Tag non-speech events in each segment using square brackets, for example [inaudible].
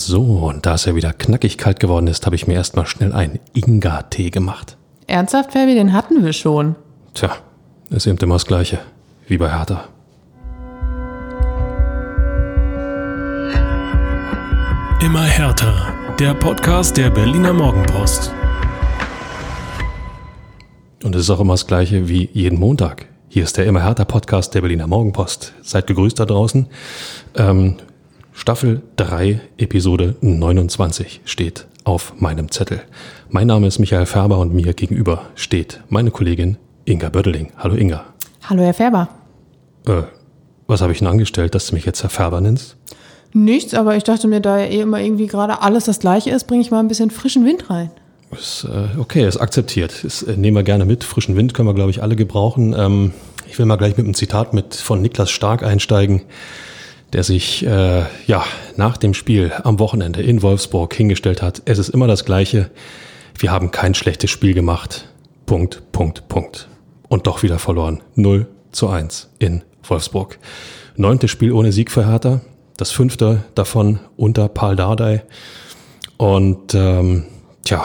So, und da es ja wieder knackig kalt geworden ist, habe ich mir erstmal schnell einen Inga-Tee gemacht. Ernsthaft, Fabi, den hatten wir schon. Tja, ist eben immer das Gleiche, wie bei Hertha. Immer härter. Der Podcast der Berliner Morgenpost. Und es ist auch immer das Gleiche wie jeden Montag. Hier ist der Immer härter Podcast der Berliner Morgenpost. Seid gegrüßt da draußen. Ähm, Staffel 3, Episode 29 steht auf meinem Zettel. Mein Name ist Michael Färber und mir gegenüber steht meine Kollegin Inga Bödeling. Hallo Inga. Hallo, Herr Färber. Äh, was habe ich denn angestellt, dass du mich jetzt Herr Färber nennst? Nichts, aber ich dachte mir, da ja eh immer irgendwie gerade alles das Gleiche ist, bringe ich mal ein bisschen frischen Wind rein. Ist, äh, okay, ist akzeptiert. Ist, äh, nehmen wir gerne mit. Frischen Wind können wir, glaube ich, alle gebrauchen. Ähm, ich will mal gleich mit einem Zitat mit von Niklas Stark einsteigen, der sich äh, ja nach dem Spiel am Wochenende in Wolfsburg hingestellt hat. Es ist immer das Gleiche. Wir haben kein schlechtes Spiel gemacht. Punkt, Punkt, Punkt. Und doch wieder verloren. 0 zu 1 in Wolfsburg. Neuntes Spiel ohne Sieg für Hertha. Das fünfte davon unter Paul Dardai. Und ähm, tja,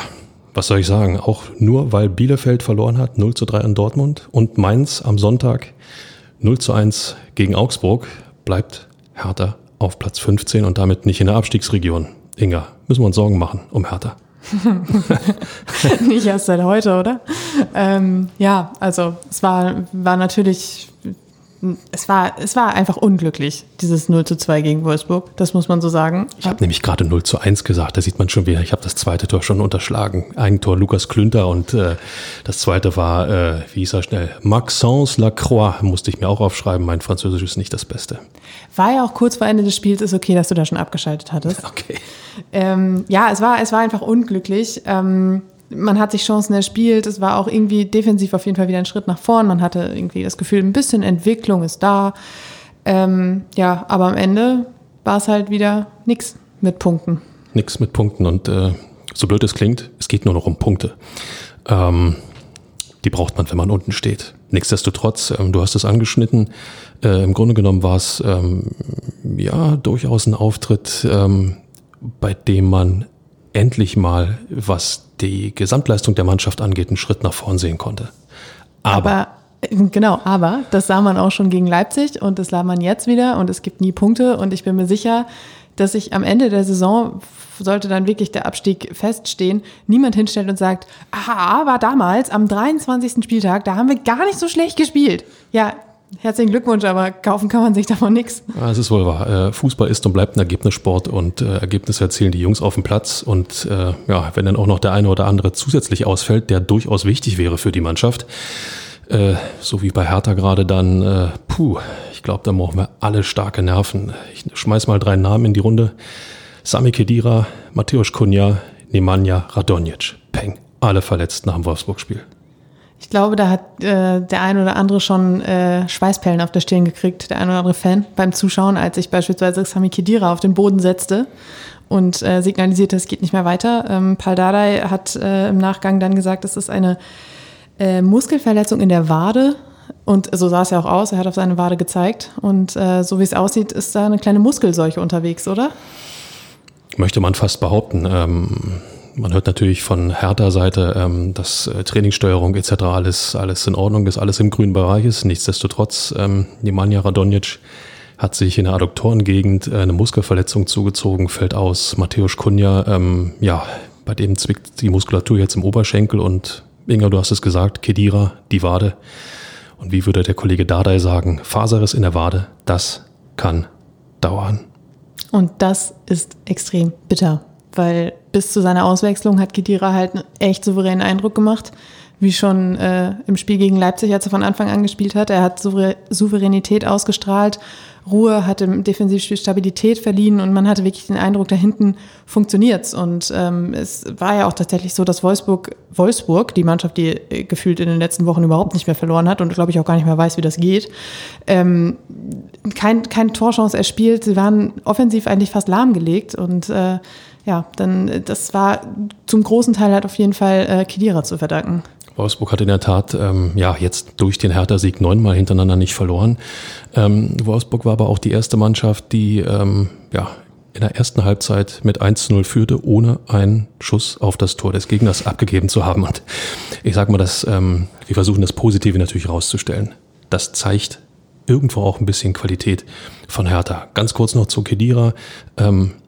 was soll ich sagen? Auch nur weil Bielefeld verloren hat, 0 zu 3 in Dortmund und Mainz am Sonntag 0 zu 1 gegen Augsburg, bleibt Hertha auf Platz 15 und damit nicht in der Abstiegsregion. Inga, müssen wir uns Sorgen machen um Hertha. [laughs] Nicht erst seit heute, oder? Ähm, ja, also es war, war natürlich es war, es war einfach unglücklich, dieses 0 zu 2 gegen Wolfsburg. Das muss man so sagen. Ich habe nämlich gerade 0 zu 1 gesagt. Da sieht man schon wieder, ich habe das zweite Tor schon unterschlagen. Ein Tor Lukas Klünter und äh, das zweite war, äh, wie hieß er schnell, Maxence Lacroix, musste ich mir auch aufschreiben. Mein Französisch ist nicht das Beste. War ja auch kurz vor Ende des Spiels, ist okay, dass du da schon abgeschaltet hattest. [laughs] Okay. Ähm, ja, es war, es war einfach unglücklich. Ähm, man hat sich Chancen erspielt. Es war auch irgendwie defensiv auf jeden Fall wieder ein Schritt nach vorn. Man hatte irgendwie das Gefühl, ein bisschen Entwicklung ist da. Ähm, ja, aber am Ende war es halt wieder nichts mit Punkten. Nix mit Punkten und äh, so blöd es klingt, es geht nur noch um Punkte. Ähm, die braucht man, wenn man unten steht. Nichtsdestotrotz, ähm, du hast es angeschnitten, äh, im Grunde genommen war es ähm, ja durchaus ein Auftritt, ähm, bei dem man endlich mal, was die Gesamtleistung der Mannschaft angeht, einen Schritt nach vorn sehen konnte. Aber, aber genau, aber das sah man auch schon gegen Leipzig und das sah man jetzt wieder und es gibt nie Punkte und ich bin mir sicher, dass sich am Ende der Saison sollte dann wirklich der Abstieg feststehen, niemand hinstellt und sagt, aha, aber damals am 23. Spieltag, da haben wir gar nicht so schlecht gespielt. Ja, Herzlichen Glückwunsch, aber kaufen kann man sich davon nichts. Ja, es ist wohl wahr. Äh, Fußball ist und bleibt ein Ergebnissport und äh, Ergebnisse erzielen die Jungs auf dem Platz. Und äh, ja, wenn dann auch noch der eine oder andere zusätzlich ausfällt, der durchaus wichtig wäre für die Mannschaft, so wie bei Hertha gerade, dann, puh, ich glaube, da brauchen wir alle starke Nerven. Ich schmeiß mal drei Namen in die Runde. Sami Kedira, Mateusz Kunja, Nemanja Radonjic. Peng. Alle verletzt nach dem Wolfsburg-Spiel. Ich glaube, da hat äh, der ein oder andere schon äh, Schweißperlen auf der Stirn gekriegt, der ein oder andere Fan beim Zuschauen, als ich beispielsweise Sami Kedira auf den Boden setzte und äh, signalisierte, es geht nicht mehr weiter. Ähm, Paul Dardai hat äh, im Nachgang dann gesagt, es ist eine äh, Muskelverletzung in der Wade. Und so sah es ja auch aus. Er hat auf seine Wade gezeigt. Und äh, so wie es aussieht, ist da eine kleine Muskelseuche unterwegs, oder? Möchte man fast behaupten. Ähm man hört natürlich von härter Seite, ähm, dass äh, Trainingssteuerung etc. alles alles in Ordnung ist, alles im grünen Bereich ist. Nichtsdestotrotz, ähm, Nemanja Radonjic hat sich in der Adduktorengegend äh, eine Muskelverletzung zugezogen, fällt aus. Matthäus Kunja, ähm, ja, bei dem zwickt die Muskulatur jetzt im Oberschenkel und Inga, du hast es gesagt, Kedira, die Wade. Und wie würde der Kollege Dardai sagen, Faserriss in der Wade, das kann dauern. Und das ist extrem bitter weil bis zu seiner Auswechslung hat Kedira halt einen echt souveränen Eindruck gemacht. Wie schon äh, im Spiel gegen Leipzig, als er von Anfang an gespielt hat. Er hat Souveränität ausgestrahlt, Ruhe, hat im Defensivspiel Stabilität verliehen und man hatte wirklich den Eindruck, da hinten funktioniert's. Und ähm, es war ja auch tatsächlich so, dass Wolfsburg, Wolfsburg, die Mannschaft, die äh, gefühlt in den letzten Wochen überhaupt nicht mehr verloren hat und glaube ich auch gar nicht mehr weiß, wie das geht, ähm, kein, keine Torchance erspielt. Sie waren offensiv eigentlich fast lahmgelegt und äh, ja, dann äh, das war zum großen Teil halt auf jeden Fall äh, Kedira zu verdanken. Wolfsburg hat in der Tat ähm, ja jetzt durch den Hertha-Sieg neunmal hintereinander nicht verloren. Ähm, Wolfsburg war aber auch die erste Mannschaft, die ähm, ja in der ersten Halbzeit mit 1-0 führte, ohne einen Schuss auf das Tor des Gegners abgegeben zu haben. Und ich sage mal, dass ähm, wir versuchen das Positive natürlich rauszustellen. Das zeigt irgendwo auch ein bisschen Qualität von Hertha. Ganz kurz noch zu Kedira. Ähm, äh,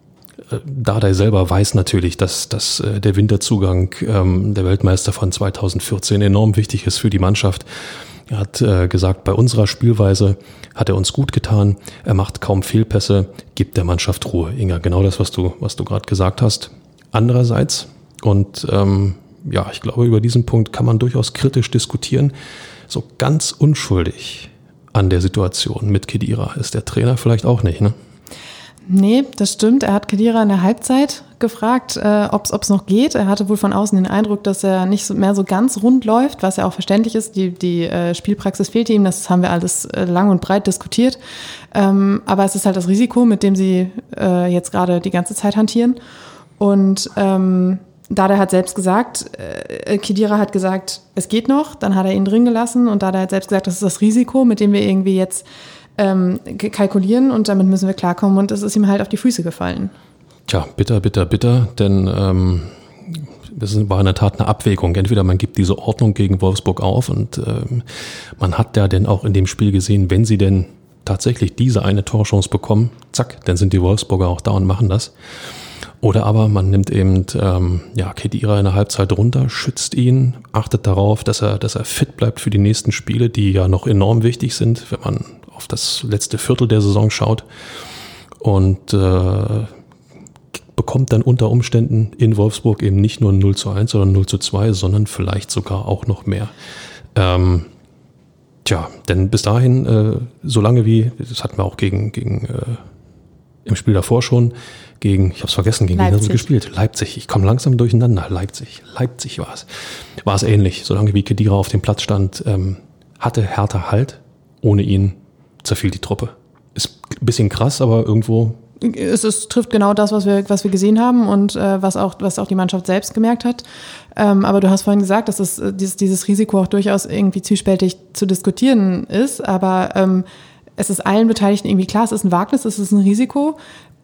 Dardai selber weiß natürlich, dass, dass äh, der Winterzugang ähm, der Weltmeister von 2014 enorm wichtig ist für die Mannschaft. Er hat äh, gesagt, bei unserer Spielweise hat er uns gut getan. Er macht kaum Fehlpässe, gibt der Mannschaft Ruhe. Inga, genau das, was du, was du gerade gesagt hast. Andererseits, und ähm, ja, ich glaube, über diesen Punkt kann man durchaus kritisch diskutieren, so ganz unschuldig an der Situation mit Kedira ist der Trainer vielleicht auch nicht, ne? Nee, das stimmt. Er hat Kedira in der Halbzeit gefragt, äh, ob es noch geht. Er hatte wohl von außen den Eindruck, dass er nicht mehr so ganz rund läuft, was ja auch verständlich ist. Die, die äh, Spielpraxis fehlte ihm. Das haben wir alles äh, lang und breit diskutiert. Ähm, aber es ist halt das Risiko, mit dem sie äh, jetzt gerade die ganze Zeit hantieren. Und ähm, Dada hat selbst gesagt, äh, Kedira hat gesagt, es geht noch. Dann hat er ihn drin gelassen und Dada hat selbst gesagt, das ist das Risiko, mit dem wir irgendwie jetzt ähm, kalkulieren und damit müssen wir klarkommen und es ist ihm halt auf die Füße gefallen. Tja, bitter, bitter, bitter, denn ähm, das war in der Tat eine Abwägung. Entweder man gibt diese Ordnung gegen Wolfsburg auf und ähm, man hat ja denn auch in dem Spiel gesehen, wenn sie denn tatsächlich diese eine Torchance bekommen, zack, dann sind die Wolfsburger auch da und machen das. Oder aber man nimmt eben ähm, ja, Kedira in der Halbzeit runter, schützt ihn, achtet darauf, dass er, dass er fit bleibt für die nächsten Spiele, die ja noch enorm wichtig sind, wenn man auf das letzte Viertel der Saison schaut. Und äh, bekommt dann unter Umständen in Wolfsburg eben nicht nur 0 zu 1 oder 0 zu 2, sondern vielleicht sogar auch noch mehr. Ähm, tja, denn bis dahin, äh, solange wie, das hatten wir auch gegen, gegen äh, im Spiel davor schon, gegen, ich habe es vergessen, gegen wen haben sie gespielt? Leipzig. Ich komme langsam durcheinander. Leipzig. Leipzig war es. War es ähnlich. Solange wie Kedira auf dem Platz stand, ähm, hatte Hertha Halt. Ohne ihn zerfiel die Truppe. Ist ein bisschen krass, aber irgendwo. Es, es trifft genau das, was wir, was wir gesehen haben und äh, was, auch, was auch die Mannschaft selbst gemerkt hat. Ähm, aber du hast vorhin gesagt, dass es, äh, dieses, dieses Risiko auch durchaus irgendwie zwiespältig zu diskutieren ist. Aber ähm, es ist allen Beteiligten irgendwie klar, es ist ein Wagnis, es ist ein Risiko.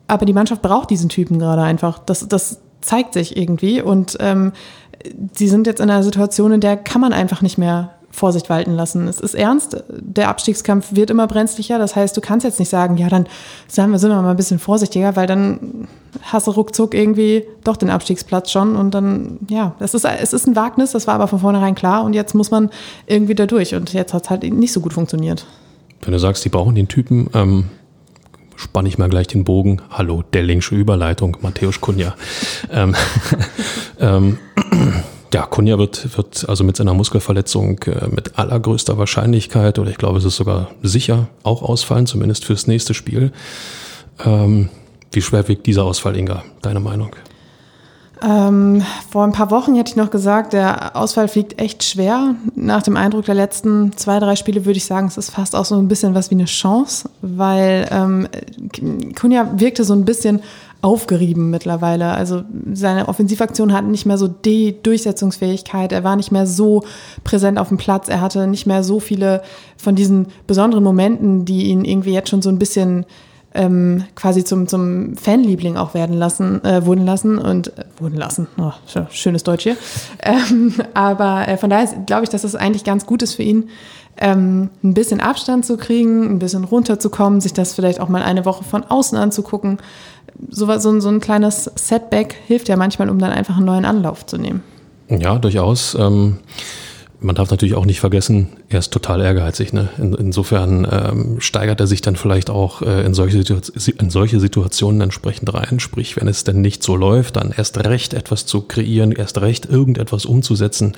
Aber die Mannschaft braucht diesen Typen gerade einfach. Das, das zeigt sich irgendwie. Und ähm, sie sind jetzt in einer Situation, in der kann man einfach nicht mehr Vorsicht walten lassen. Es ist ernst. Der Abstiegskampf wird immer brenzlicher. Das heißt, du kannst jetzt nicht sagen, ja, dann sagen wir, sind wir mal ein bisschen vorsichtiger, weil dann hast du ruckzuck irgendwie doch den Abstiegsplatz schon und dann, ja, es ist, es ist ein Wagnis, das war aber von vornherein klar und jetzt muss man irgendwie da durch und jetzt hat es halt nicht so gut funktioniert. Wenn du sagst, die brauchen den Typen, ähm, spanne ich mal gleich den Bogen. Hallo, der linksche Überleitung, Matthäus Kunja. ähm, [laughs] ähm, ja, Kunja wird, wird also mit seiner Muskelverletzung äh, mit allergrößter Wahrscheinlichkeit, oder ich glaube, es ist sogar sicher, auch ausfallen, zumindest fürs nächste Spiel. Ähm, wie schwer wiegt dieser Ausfall, Inga? Deine Meinung? Ähm, vor ein paar Wochen hätte ich noch gesagt, der Ausfall fliegt echt schwer. Nach dem Eindruck der letzten zwei, drei Spiele würde ich sagen, es ist fast auch so ein bisschen was wie eine Chance, weil ähm, Kunja wirkte so ein bisschen aufgerieben mittlerweile. Also seine Offensivaktion hat nicht mehr so die Durchsetzungsfähigkeit. Er war nicht mehr so präsent auf dem Platz. Er hatte nicht mehr so viele von diesen besonderen Momenten, die ihn irgendwie jetzt schon so ein bisschen ähm, quasi zum, zum Fanliebling auch werden lassen, äh, wurden lassen und äh, wurden lassen. Oh, schönes Deutsch hier. Ähm, aber äh, von daher glaube ich, dass das eigentlich ganz gut ist für ihn, ähm, ein bisschen Abstand zu kriegen, ein bisschen runterzukommen, sich das vielleicht auch mal eine Woche von außen anzugucken. So, so, ein, so ein kleines Setback hilft ja manchmal, um dann einfach einen neuen Anlauf zu nehmen. Ja, durchaus. Ähm man darf natürlich auch nicht vergessen, er ist total ehrgeizig. Ne? In, insofern ähm, steigert er sich dann vielleicht auch äh, in, solche in solche Situationen entsprechend rein. Sprich, wenn es denn nicht so läuft, dann erst recht etwas zu kreieren, erst recht irgendetwas umzusetzen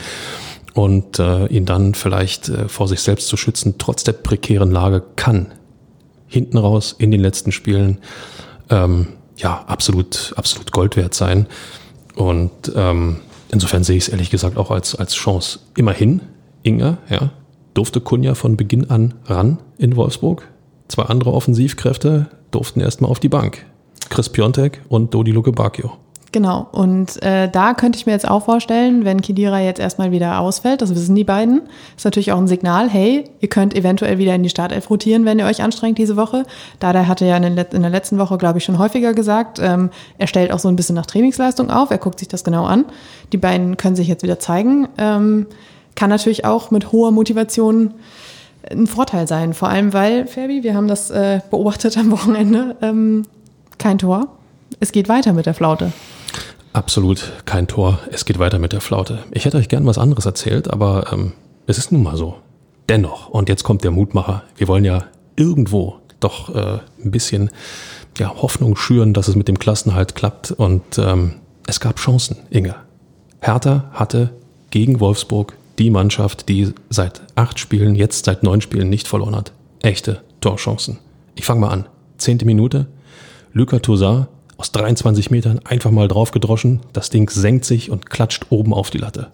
und äh, ihn dann vielleicht äh, vor sich selbst zu schützen, trotz der prekären Lage, kann hinten raus in den letzten Spielen ähm, ja absolut, absolut Gold wert sein. Und ähm, Insofern sehe ich es ehrlich gesagt auch als, als Chance. Immerhin, Inga, ja, durfte Kunja von Beginn an ran in Wolfsburg. Zwei andere Offensivkräfte durften erstmal auf die Bank. Chris Piontek und Dodi Luke Bacchio. Genau. Und äh, da könnte ich mir jetzt auch vorstellen, wenn Kidira jetzt erstmal wieder ausfällt, das wissen die beiden, ist natürlich auch ein Signal, hey, ihr könnt eventuell wieder in die Startelf rotieren, wenn ihr euch anstrengt diese Woche. Dada hatte ja in, der letzten Woche, glaube ich, schon häufiger gesagt, ähm, er stellt auch so ein bisschen nach Trainingsleistung auf, er guckt sich das genau an. Die beiden können sich jetzt wieder zeigen. Ähm, kann natürlich auch mit hoher Motivation ein Vorteil sein. Vor allem, weil, Ferbi, wir haben das äh, beobachtet am Wochenende, ähm, kein Tor. Es geht weiter mit der Flaute. Absolut kein Tor. Es geht weiter mit der Flaute. Ich hätte euch gern was anderes erzählt, aber ähm, es ist nun mal so. Dennoch, und jetzt kommt der Mutmacher. Wir wollen ja irgendwo doch äh, ein bisschen ja, Hoffnung schüren, dass es mit dem Klassenhalt klappt. Und ähm, es gab Chancen, Inge. Hertha hatte gegen Wolfsburg die Mannschaft, die seit acht Spielen, jetzt seit neun Spielen nicht verloren hat. Echte Torchancen. Ich fange mal an. Zehnte Minute. Luca Tosar aus 23 Metern einfach mal drauf gedroschen. Das Ding senkt sich und klatscht oben auf die Latte.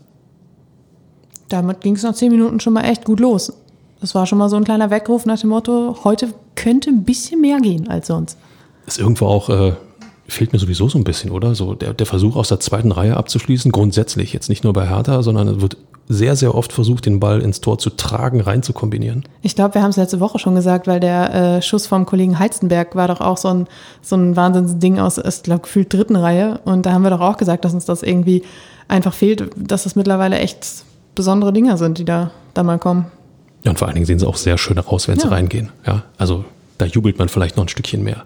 Damit ging es nach zehn Minuten schon mal echt gut los. Das war schon mal so ein kleiner Weckruf nach dem Motto, heute könnte ein bisschen mehr gehen als sonst. Ist irgendwo auch, äh, fehlt mir sowieso so ein bisschen, oder? So der, der Versuch aus der zweiten Reihe abzuschließen, grundsätzlich, jetzt nicht nur bei Hertha, sondern es wird sehr, sehr oft versucht, den Ball ins Tor zu tragen, rein zu kombinieren. Ich glaube, wir haben es letzte Woche schon gesagt, weil der äh, Schuss vom Kollegen Heizenberg war doch auch so ein, so ein Wahnsinnsding aus, ich glaube, gefühlt dritten Reihe. Und da haben wir doch auch gesagt, dass uns das irgendwie einfach fehlt, dass das mittlerweile echt besondere Dinger sind, die da, da mal kommen. Ja, und vor allen Dingen sehen sie auch sehr schön aus, wenn ja. sie reingehen. Ja, also da jubelt man vielleicht noch ein Stückchen mehr.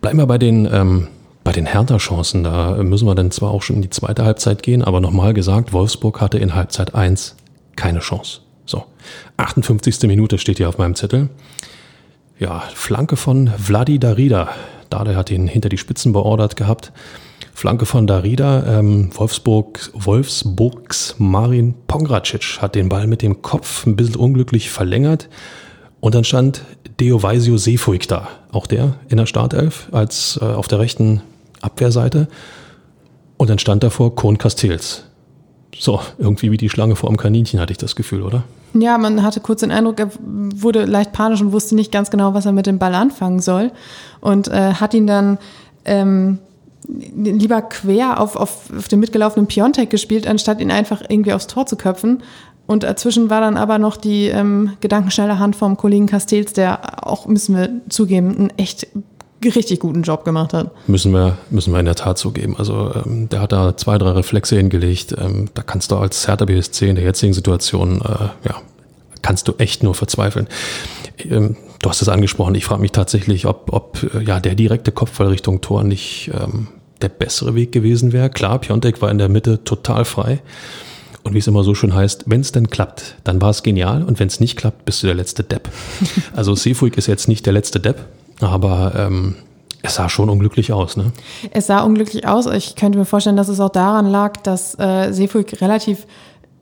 Bleiben wir bei den ähm, bei den Hertha-Chancen, da müssen wir dann zwar auch schon in die zweite Halbzeit gehen, aber nochmal gesagt, Wolfsburg hatte in Halbzeit 1 keine Chance. So, 58. Minute steht hier auf meinem Zettel. Ja, Flanke von Vladi Darida. Dade hat ihn hinter die Spitzen beordert gehabt. Flanke von Darida. Ähm, Wolfsburg, Wolfsburgs Marin Pongracic hat den Ball mit dem Kopf ein bisschen unglücklich verlängert. Und dann stand Deovaisio Seefuig da. Auch der in der Startelf als äh, auf der rechten Abwehrseite. Und dann stand davor Kohn Castells. So, irgendwie wie die Schlange vor dem Kaninchen, hatte ich das Gefühl, oder? Ja, man hatte kurz den Eindruck, er wurde leicht panisch und wusste nicht ganz genau, was er mit dem Ball anfangen soll. Und äh, hat ihn dann ähm, lieber quer auf, auf, auf den mitgelaufenen Piontek gespielt, anstatt ihn einfach irgendwie aufs Tor zu köpfen. Und dazwischen war dann aber noch die ähm, gedankenschnelle Hand vom Kollegen Castells, der auch, müssen wir zugeben, einen echt richtig guten Job gemacht hat. Müssen wir, müssen wir in der Tat zugeben. Also ähm, der hat da zwei, drei Reflexe hingelegt. Ähm, da kannst du als Hertha BSC in der jetzigen Situation, äh, ja, kannst du echt nur verzweifeln. Ähm, du hast es angesprochen. Ich frage mich tatsächlich, ob, ob äh, ja der direkte Kopfball Richtung Tor nicht ähm, der bessere Weg gewesen wäre. Klar, Piontek war in der Mitte total frei. Und wie es immer so schön heißt, wenn es denn klappt, dann war es genial. Und wenn es nicht klappt, bist du der letzte Depp. Also Seefuig ist jetzt nicht der letzte Depp. Aber ähm, es sah schon unglücklich aus, ne? Es sah unglücklich aus. Ich könnte mir vorstellen, dass es auch daran lag, dass äh, Seefuig relativ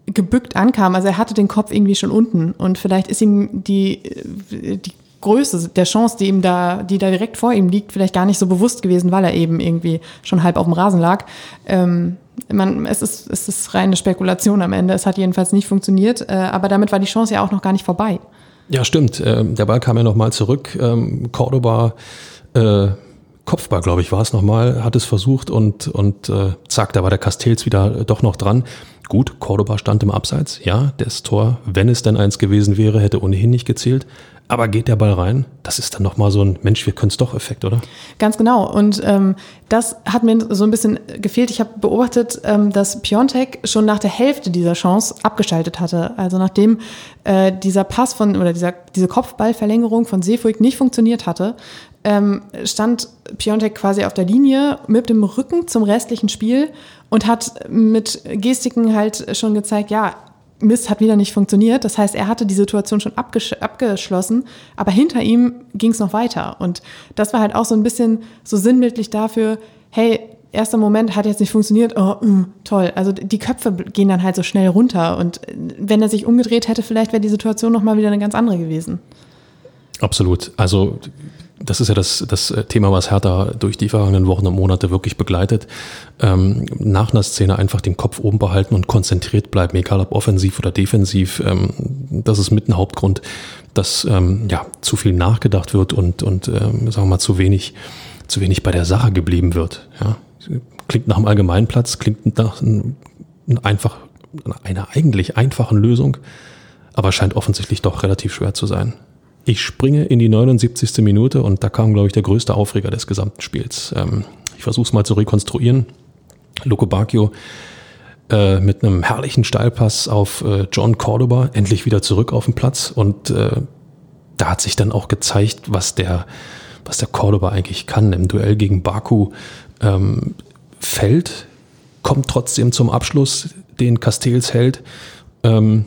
gebückt ankam. Also er hatte den Kopf irgendwie schon unten und vielleicht ist ihm die, äh, die Größe der Chance, die ihm da, die da direkt vor ihm liegt, vielleicht gar nicht so bewusst gewesen, weil er eben irgendwie schon halb auf dem Rasen lag. Ähm, man, es, ist, es ist reine Spekulation am Ende. Es hat jedenfalls nicht funktioniert, äh, aber damit war die Chance ja auch noch gar nicht vorbei. Ja, stimmt. Ähm, der Ball kam ja nochmal zurück. Ähm, Cordoba, äh, Kopfball, glaube ich, war es nochmal, hat es versucht und, und äh, zack, da war der Castells wieder doch noch dran. Gut, Cordoba stand im Abseits. Ja, das Tor, wenn es denn eins gewesen wäre, hätte ohnehin nicht gezählt. Aber geht der Ball rein? Das ist dann nochmal so ein Mensch, wir können es doch Effekt, oder? Ganz genau. Und ähm, das hat mir so ein bisschen gefehlt. Ich habe beobachtet, ähm, dass Piontek schon nach der Hälfte dieser Chance abgeschaltet hatte. Also nachdem äh, dieser Pass von oder dieser, diese Kopfballverlängerung von Seefuig nicht funktioniert hatte, ähm, stand Piontek quasi auf der Linie mit dem Rücken zum restlichen Spiel und hat mit Gestiken halt schon gezeigt, ja, Mist hat wieder nicht funktioniert. Das heißt, er hatte die Situation schon abgesch abgeschlossen, aber hinter ihm ging es noch weiter. Und das war halt auch so ein bisschen so sinnbildlich dafür, hey, erster Moment hat jetzt nicht funktioniert, oh, mh, toll. Also die Köpfe gehen dann halt so schnell runter. Und wenn er sich umgedreht hätte, vielleicht wäre die Situation nochmal wieder eine ganz andere gewesen. Absolut. Also das ist ja das, das äh, Thema, was Hertha durch die vergangenen Wochen und Monate wirklich begleitet. Ähm, nach einer Szene einfach den Kopf oben behalten und konzentriert bleiben, egal ob offensiv oder defensiv. Ähm, das ist mit ein Hauptgrund, dass ähm, ja zu viel nachgedacht wird und, und ähm, sagen wir mal zu wenig, zu wenig bei der Sache geblieben wird. Ja? klingt nach einem Allgemeinplatz, klingt nach einem, einfach, einer eigentlich einfachen Lösung, aber scheint offensichtlich doch relativ schwer zu sein. Ich springe in die 79. Minute und da kam, glaube ich, der größte Aufreger des gesamten Spiels. Ähm, ich versuche es mal zu rekonstruieren. Loco Bacchio äh, mit einem herrlichen Steilpass auf äh, John Cordoba endlich wieder zurück auf den Platz und äh, da hat sich dann auch gezeigt, was der, was der Cordoba eigentlich kann im Duell gegen Baku. Ähm, fällt, kommt trotzdem zum Abschluss, den Castells hält. Ähm,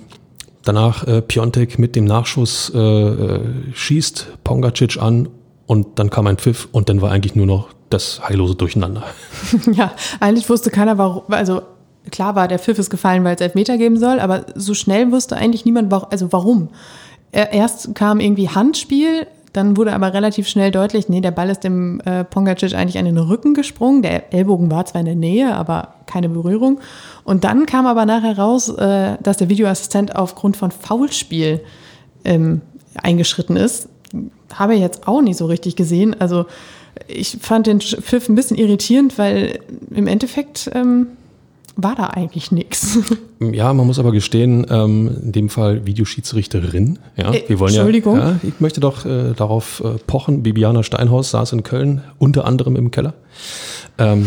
danach äh, Piontek mit dem Nachschuss äh, äh, schießt Pongacic an und dann kam ein Pfiff und dann war eigentlich nur noch das heillose Durcheinander. [laughs] Ja, eigentlich wusste keiner, warum, also klar war, der Pfiff ist gefallen, weil es Elfmeter geben soll, aber so schnell wusste eigentlich niemand, also warum. Erst kam irgendwie Handspiel, dann wurde aber relativ schnell deutlich, nee, der Ball ist dem äh, Pongacic eigentlich an den Rücken gesprungen. Der Ellbogen war zwar in der Nähe, aber keine Berührung. Und dann kam aber nachher raus, äh, dass der Videoassistent aufgrund von Foulspiel ähm, eingeschritten ist. Habe ich jetzt auch nicht so richtig gesehen. Also ich fand den Pfiff ein bisschen irritierend, weil im Endeffekt ähm, war da eigentlich nichts. [laughs] Ja, man muss aber gestehen, ähm, in dem Fall Videoschiedsrichterin. Ja, äh, wir wollen Entschuldigung. Ja, ja, ich möchte doch äh, darauf äh, pochen. Bibiana Steinhaus saß in Köln, unter anderem im Keller. Ähm,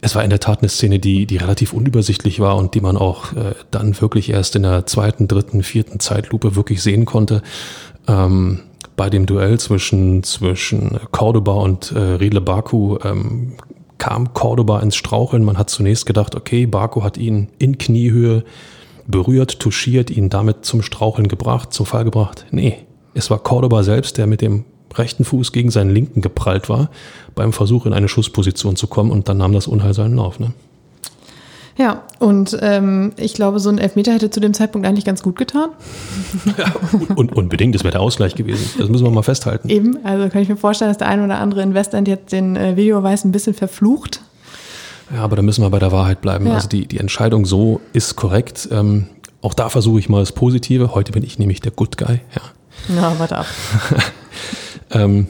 es war in der Tat eine Szene, die, die relativ unübersichtlich war und die man auch äh, dann wirklich erst in der zweiten, dritten, vierten Zeitlupe wirklich sehen konnte. Ähm, bei dem Duell zwischen, zwischen Cordoba und äh, Riedle Baku ähm, kam Cordoba ins Straucheln. Man hat zunächst gedacht, okay, Baku hat ihn in Kniehöhe berührt, touchiert, ihn damit zum Straucheln gebracht, zum Fall gebracht. Nee, es war Cordoba selbst, der mit dem rechten Fuß gegen seinen linken geprallt war, beim Versuch in eine Schussposition zu kommen und dann nahm das Unheil seinen Lauf. Ne? Ja, und ähm, ich glaube, so ein Elfmeter hätte zu dem Zeitpunkt eigentlich ganz gut getan. [laughs] Ja, und unbedingt, das wäre der Ausgleich gewesen. Das müssen wir mal festhalten. Eben, also kann ich mir vorstellen, dass der ein oder andere Investment jetzt den äh, Videoweis ein bisschen verflucht. Ja, aber da müssen wir bei der Wahrheit bleiben. Ja. Also die, die Entscheidung so ist korrekt. Ähm, auch da versuche ich mal das Positive. Heute bin ich nämlich der Good Guy. Ja, Na, warte ab. [laughs] ähm,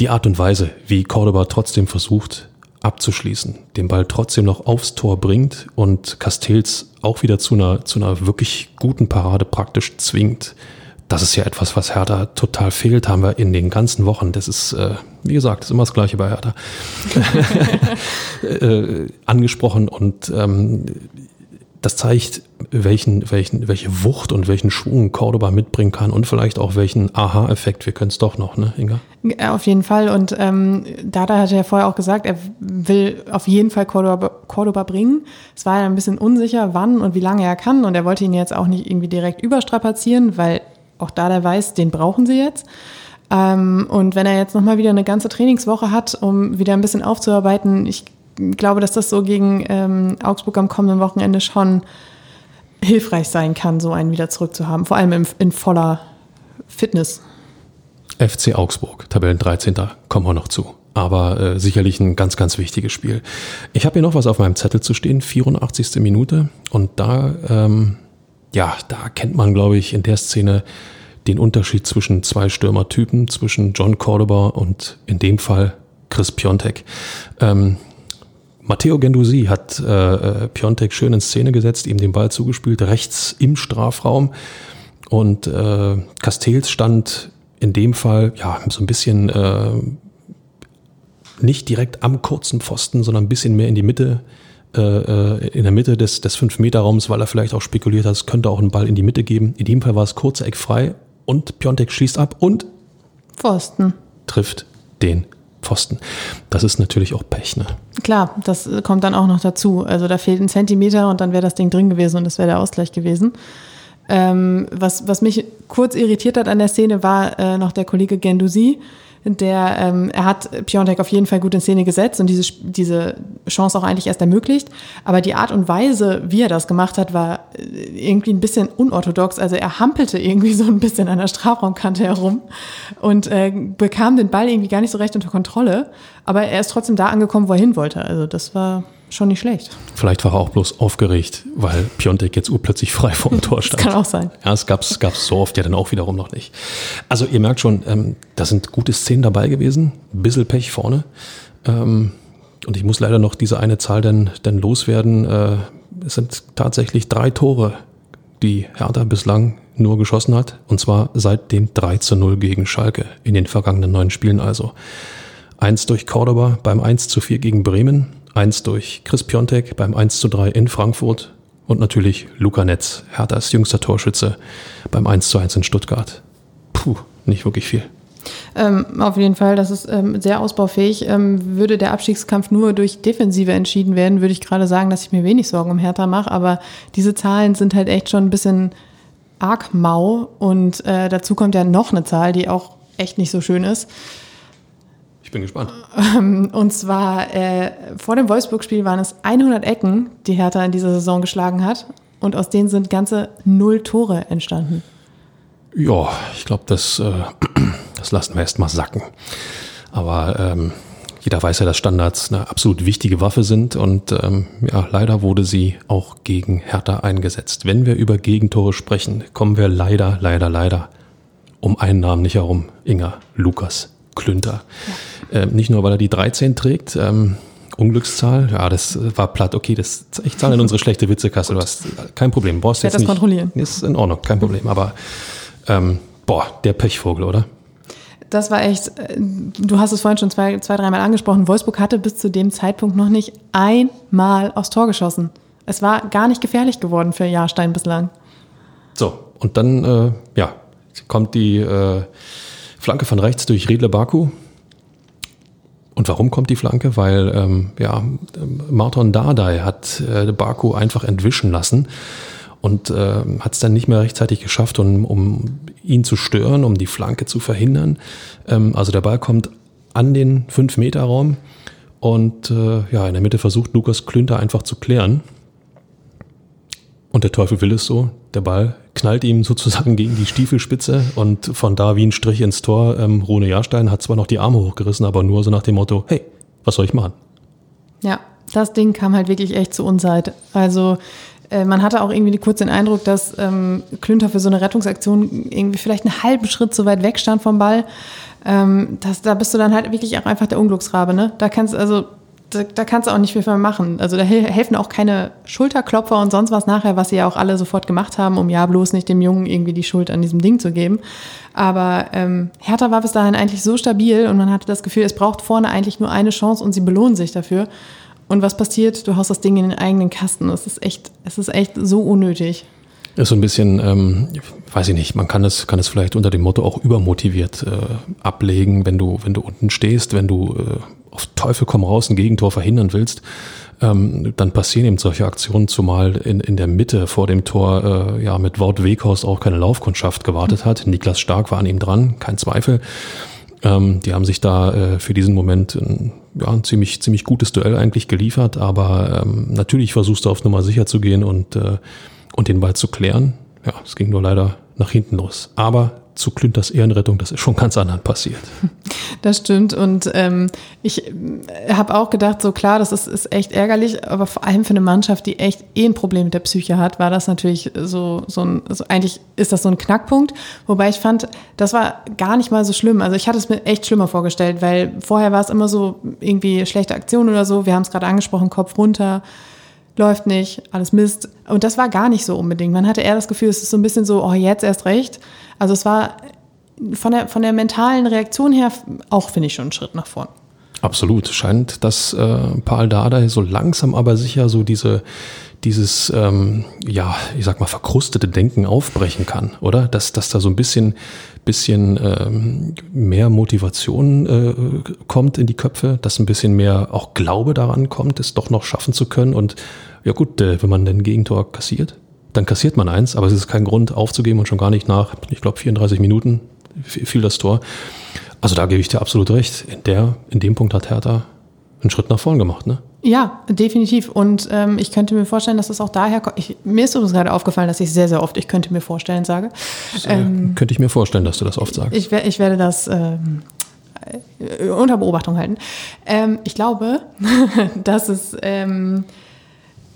die Art und Weise, wie Cordoba trotzdem versucht, abzuschließen, den Ball trotzdem noch aufs Tor bringt und Castells auch wieder zu einer, zu einer wirklich guten Parade praktisch zwingt. Das ist ja etwas, was Hertha total fehlt, haben wir in den ganzen Wochen. Das ist, äh, wie gesagt, ist immer das Gleiche bei Hertha. [laughs] [laughs] äh, angesprochen und ähm, das zeigt, welchen, welchen, welche Wucht und welchen Schwung Cordoba mitbringen kann und vielleicht auch welchen Aha-Effekt. Wir können es doch noch, ne, Inga? Ja, auf jeden Fall. Und ähm, Dada hatte ja vorher auch gesagt, er will auf jeden Fall Cordoba, Cordoba bringen. Es war ja ein bisschen unsicher, wann und wie lange er kann. Und er wollte ihn jetzt auch nicht irgendwie direkt überstrapazieren, weil auch Dada weiß, den brauchen sie jetzt. Ähm, und wenn er jetzt nochmal wieder eine ganze Trainingswoche hat, um wieder ein bisschen aufzuarbeiten, ich glaube, dass das so gegen ähm, Augsburg am kommenden Wochenende schon hilfreich sein kann, so einen wieder zurückzuhaben, vor allem in, in voller Fitness. FC Augsburg, Tabellen 13. kommen wir noch zu. Aber äh, sicherlich ein ganz, ganz wichtiges Spiel. Ich habe hier noch was auf meinem Zettel zu stehen, 84. Minute. Und da, ähm, ja, da kennt man, glaube ich, in der Szene den Unterschied zwischen zwei Stürmertypen, zwischen John Cordoba und in dem Fall Chris Piontek. Ähm, Matteo Gendusi hat äh, äh, Piontek schön in Szene gesetzt, ihm den Ball zugespielt, rechts im Strafraum. Und äh, Castells stand in dem Fall ja so ein bisschen äh, nicht direkt am kurzen Pfosten, sondern ein bisschen mehr in die Mitte, äh, äh in der Mitte des, des 5-Meter-Raums, weil er vielleicht auch spekuliert hat, es könnte auch einen Ball in die Mitte geben. In dem Fall war es kurze Eck frei und Piontek schießt ab und Pfosten trifft den Pfosten. Das ist natürlich auch Pech, ne? Klar, das kommt dann auch noch dazu. Also da fehlt ein Zentimeter und dann wäre das Ding drin gewesen und das wäre der Ausgleich gewesen. Ähm, was, was mich kurz irritiert hat an der Szene, war äh, noch der Kollege Gendusi, der, ähm, er hat Piontek auf jeden Fall gut in Szene gesetzt und diese, diese Chance auch eigentlich erst ermöglicht. Aber die Art und Weise, wie er das gemacht hat, war äh, irgendwie ein bisschen unorthodox. Also er hampelte irgendwie [laughs] so ein bisschen an der Strafraumkante herum und äh, bekam den Ball irgendwie gar nicht so recht unter Kontrolle. Aber er ist trotzdem da angekommen, wo er hin wollte. Also das war schon nicht schlecht. Vielleicht war er auch bloß aufgeregt, weil Piontek jetzt urplötzlich frei vor dem [laughs] Tor stand. Das kann auch sein. Ja, es gab es so oft ja dann auch wiederum noch nicht. Also ihr merkt schon, ähm, da sind gute Szenen dabei gewesen, ein bisschen Pech vorne. Ähm, und ich muss leider noch diese eine Zahl denn, denn loswerden. Äh, es sind tatsächlich drei Tore, die Hertha bislang nur geschossen hat. Und zwar seit dem 3 zu 0 gegen Schalke in den vergangenen neun Spielen also. Eins durch Cordoba beim 1 zu 4 gegen Bremen, eins durch Chris Piontek beim 1 zu 3 in Frankfurt und natürlich Luca Netz, Herthas jüngster Torschütze beim 1 zu 1 in Stuttgart. Puh, nicht wirklich viel. Ähm, auf jeden Fall, das ist ähm, sehr ausbaufähig. Ähm, würde der Abstiegskampf nur durch Defensive entschieden werden, würde ich gerade sagen, dass ich mir wenig Sorgen um Hertha mache. Aber diese Zahlen sind halt echt schon ein bisschen arg mau. Und äh, dazu kommt ja noch eine Zahl, die auch echt nicht so schön ist. Ich bin gespannt. Ähm, und zwar äh, vor dem Wolfsburg-Spiel waren es 100 Ecken, die Hertha in dieser Saison geschlagen hat. Und aus denen sind ganze null Tore entstanden. Ja, ich glaube, das, äh, [clears throat] das lassen wir erstmal sacken. Aber ähm, jeder weiß ja, dass Standards eine absolut wichtige Waffe sind und ähm, ja, leider wurde sie auch gegen Hertha eingesetzt. Wenn wir über Gegentore sprechen, kommen wir leider, leider, leider um einen Namen nicht herum. Inga Lukas Klünter. Ja. Ähm, nicht nur, weil er die 13 trägt, ähm, Unglückszahl, ja, das war platt. Okay, das, ich zahle in unsere schlechte Witzekasse. Du hast kein Problem. Brauchst jetzt das nicht. kontrollieren. Ist in Ordnung, kein Problem. Aber ähm, boah, der Pechvogel, oder? Das war echt, äh, du hast es vorhin schon zwei, zwei dreimal angesprochen. Wolfsburg hatte bis zu dem Zeitpunkt noch nicht einmal aufs Tor geschossen. Es war gar nicht gefährlich geworden für Jahrstein bislang. So, und dann, äh, ja, kommt die äh, Flanke von rechts durch Riedle Baku. Und warum kommt die Flanke? Weil ähm, ja, Martin Dardai hat äh, Baku einfach entwischen lassen und äh, hat es dann nicht mehr rechtzeitig geschafft, um, um ihn zu stören, um die Flanke zu verhindern. Ähm, also der Ball kommt an den 5-Meter-Raum und äh, ja, in der Mitte versucht Lukas Klünter einfach zu klären. Und der Teufel will es so. Der Ball knallt ihm sozusagen gegen die Stiefelspitze und von da wie ein Strich ins Tor. Ähm, Rune Jahrstein hat zwar noch die Arme hochgerissen, aber nur so nach dem Motto, hey, was soll ich machen? Ja, das Ding kam halt wirklich echt zu Unzeit. Also äh, man hatte auch irgendwie kurz den Eindruck, dass ähm, Klünter für so eine Rettungsaktion irgendwie vielleicht einen halben Schritt zu weit weg stand vom Ball. Ähm, das, da bist du dann halt wirklich auch einfach der Unglücksrabe, ne? Da kannst also da, da kannst du auch nicht viel mehr machen. Also da helfen auch keine Schulterklopfer und sonst was nachher, was sie ja auch alle sofort gemacht haben, um ja bloß nicht dem Jungen irgendwie die Schuld an diesem Ding zu geben. Aber ähm, Hertha war bis dahin eigentlich so stabil und man hatte das Gefühl, es braucht vorne eigentlich nur eine Chance und sie belohnen sich dafür. Und was passiert? Du haust das Ding in den eigenen Kasten. Es ist echt, es ist echt so unnötig. Ist so ein bisschen, ähm, weiß ich nicht, man kann es, kann es vielleicht unter dem Motto auch übermotiviert äh, ablegen, wenn du, wenn du unten stehst, wenn du äh, auf Teufel komm raus ein Gegentor verhindern willst, ähm, dann passieren eben solche Aktionen, zumal in, in der Mitte vor dem Tor äh, ja mit Wort Weghorst auch keine Laufkundschaft gewartet hat. Niklas Stark war an ihm dran, kein Zweifel. Ähm, die haben sich da äh, für diesen Moment ein, ja, ein ziemlich, ziemlich gutes Duell eigentlich geliefert, aber ähm, natürlich versuchst du auf Nummer sicher zu gehen und, äh, und den Ball zu klären. Ja, es ging nur leider nach hinten los. Aber zu Klünters Ehrenrettung, das ist schon ganz anderen passiert. [laughs] Das stimmt und ähm, ich äh, habe auch gedacht, so klar, das ist, ist echt ärgerlich, aber vor allem für eine Mannschaft, die echt eh ein Problem mit der Psyche hat, war das natürlich so, so ein, also eigentlich ist das so ein Knackpunkt, wobei ich fand, das war gar nicht mal so schlimm. Also ich hatte es mir echt schlimmer vorgestellt, weil vorher war es immer so irgendwie schlechte Aktion oder so, wir haben es gerade angesprochen, Kopf runter, läuft nicht, alles Mist. Und das war gar nicht so unbedingt. Man hatte eher das Gefühl, es ist so ein bisschen so, oh, jetzt erst recht. Also es war von der, von der mentalen Reaktion her auch, finde ich, schon ein Schritt nach vorn. Absolut. Scheint, dass äh, Paul Dardai so langsam aber sicher so diese, dieses, ähm, ja, ich sag mal, verkrustete Denken aufbrechen kann, oder? Dass, dass da so ein bisschen, bisschen ähm, mehr Motivation äh, kommt in die Köpfe, dass ein bisschen mehr auch Glaube daran kommt, es doch noch schaffen zu können. Und ja gut, äh, wenn man ein Gegentor kassiert, dann kassiert man eins, aber es ist kein Grund aufzugeben und schon gar nicht nach, ich glaube, 34 Minuten fiel das Tor. Also da gebe ich dir absolut recht. In, der, in dem Punkt hat Hertha einen Schritt nach vorn gemacht, ne? Ja, definitiv. Und ähm, ich könnte mir vorstellen, dass es auch daher kommt. Ich, mir ist übrigens gerade aufgefallen, dass ich sehr, sehr oft, ich könnte mir vorstellen, sage. Ähm, könnte ich mir vorstellen, dass du das oft sagst. Ich, ich werde das ähm, äh, unter Beobachtung halten. Ähm, ich glaube, [laughs] dass es ähm,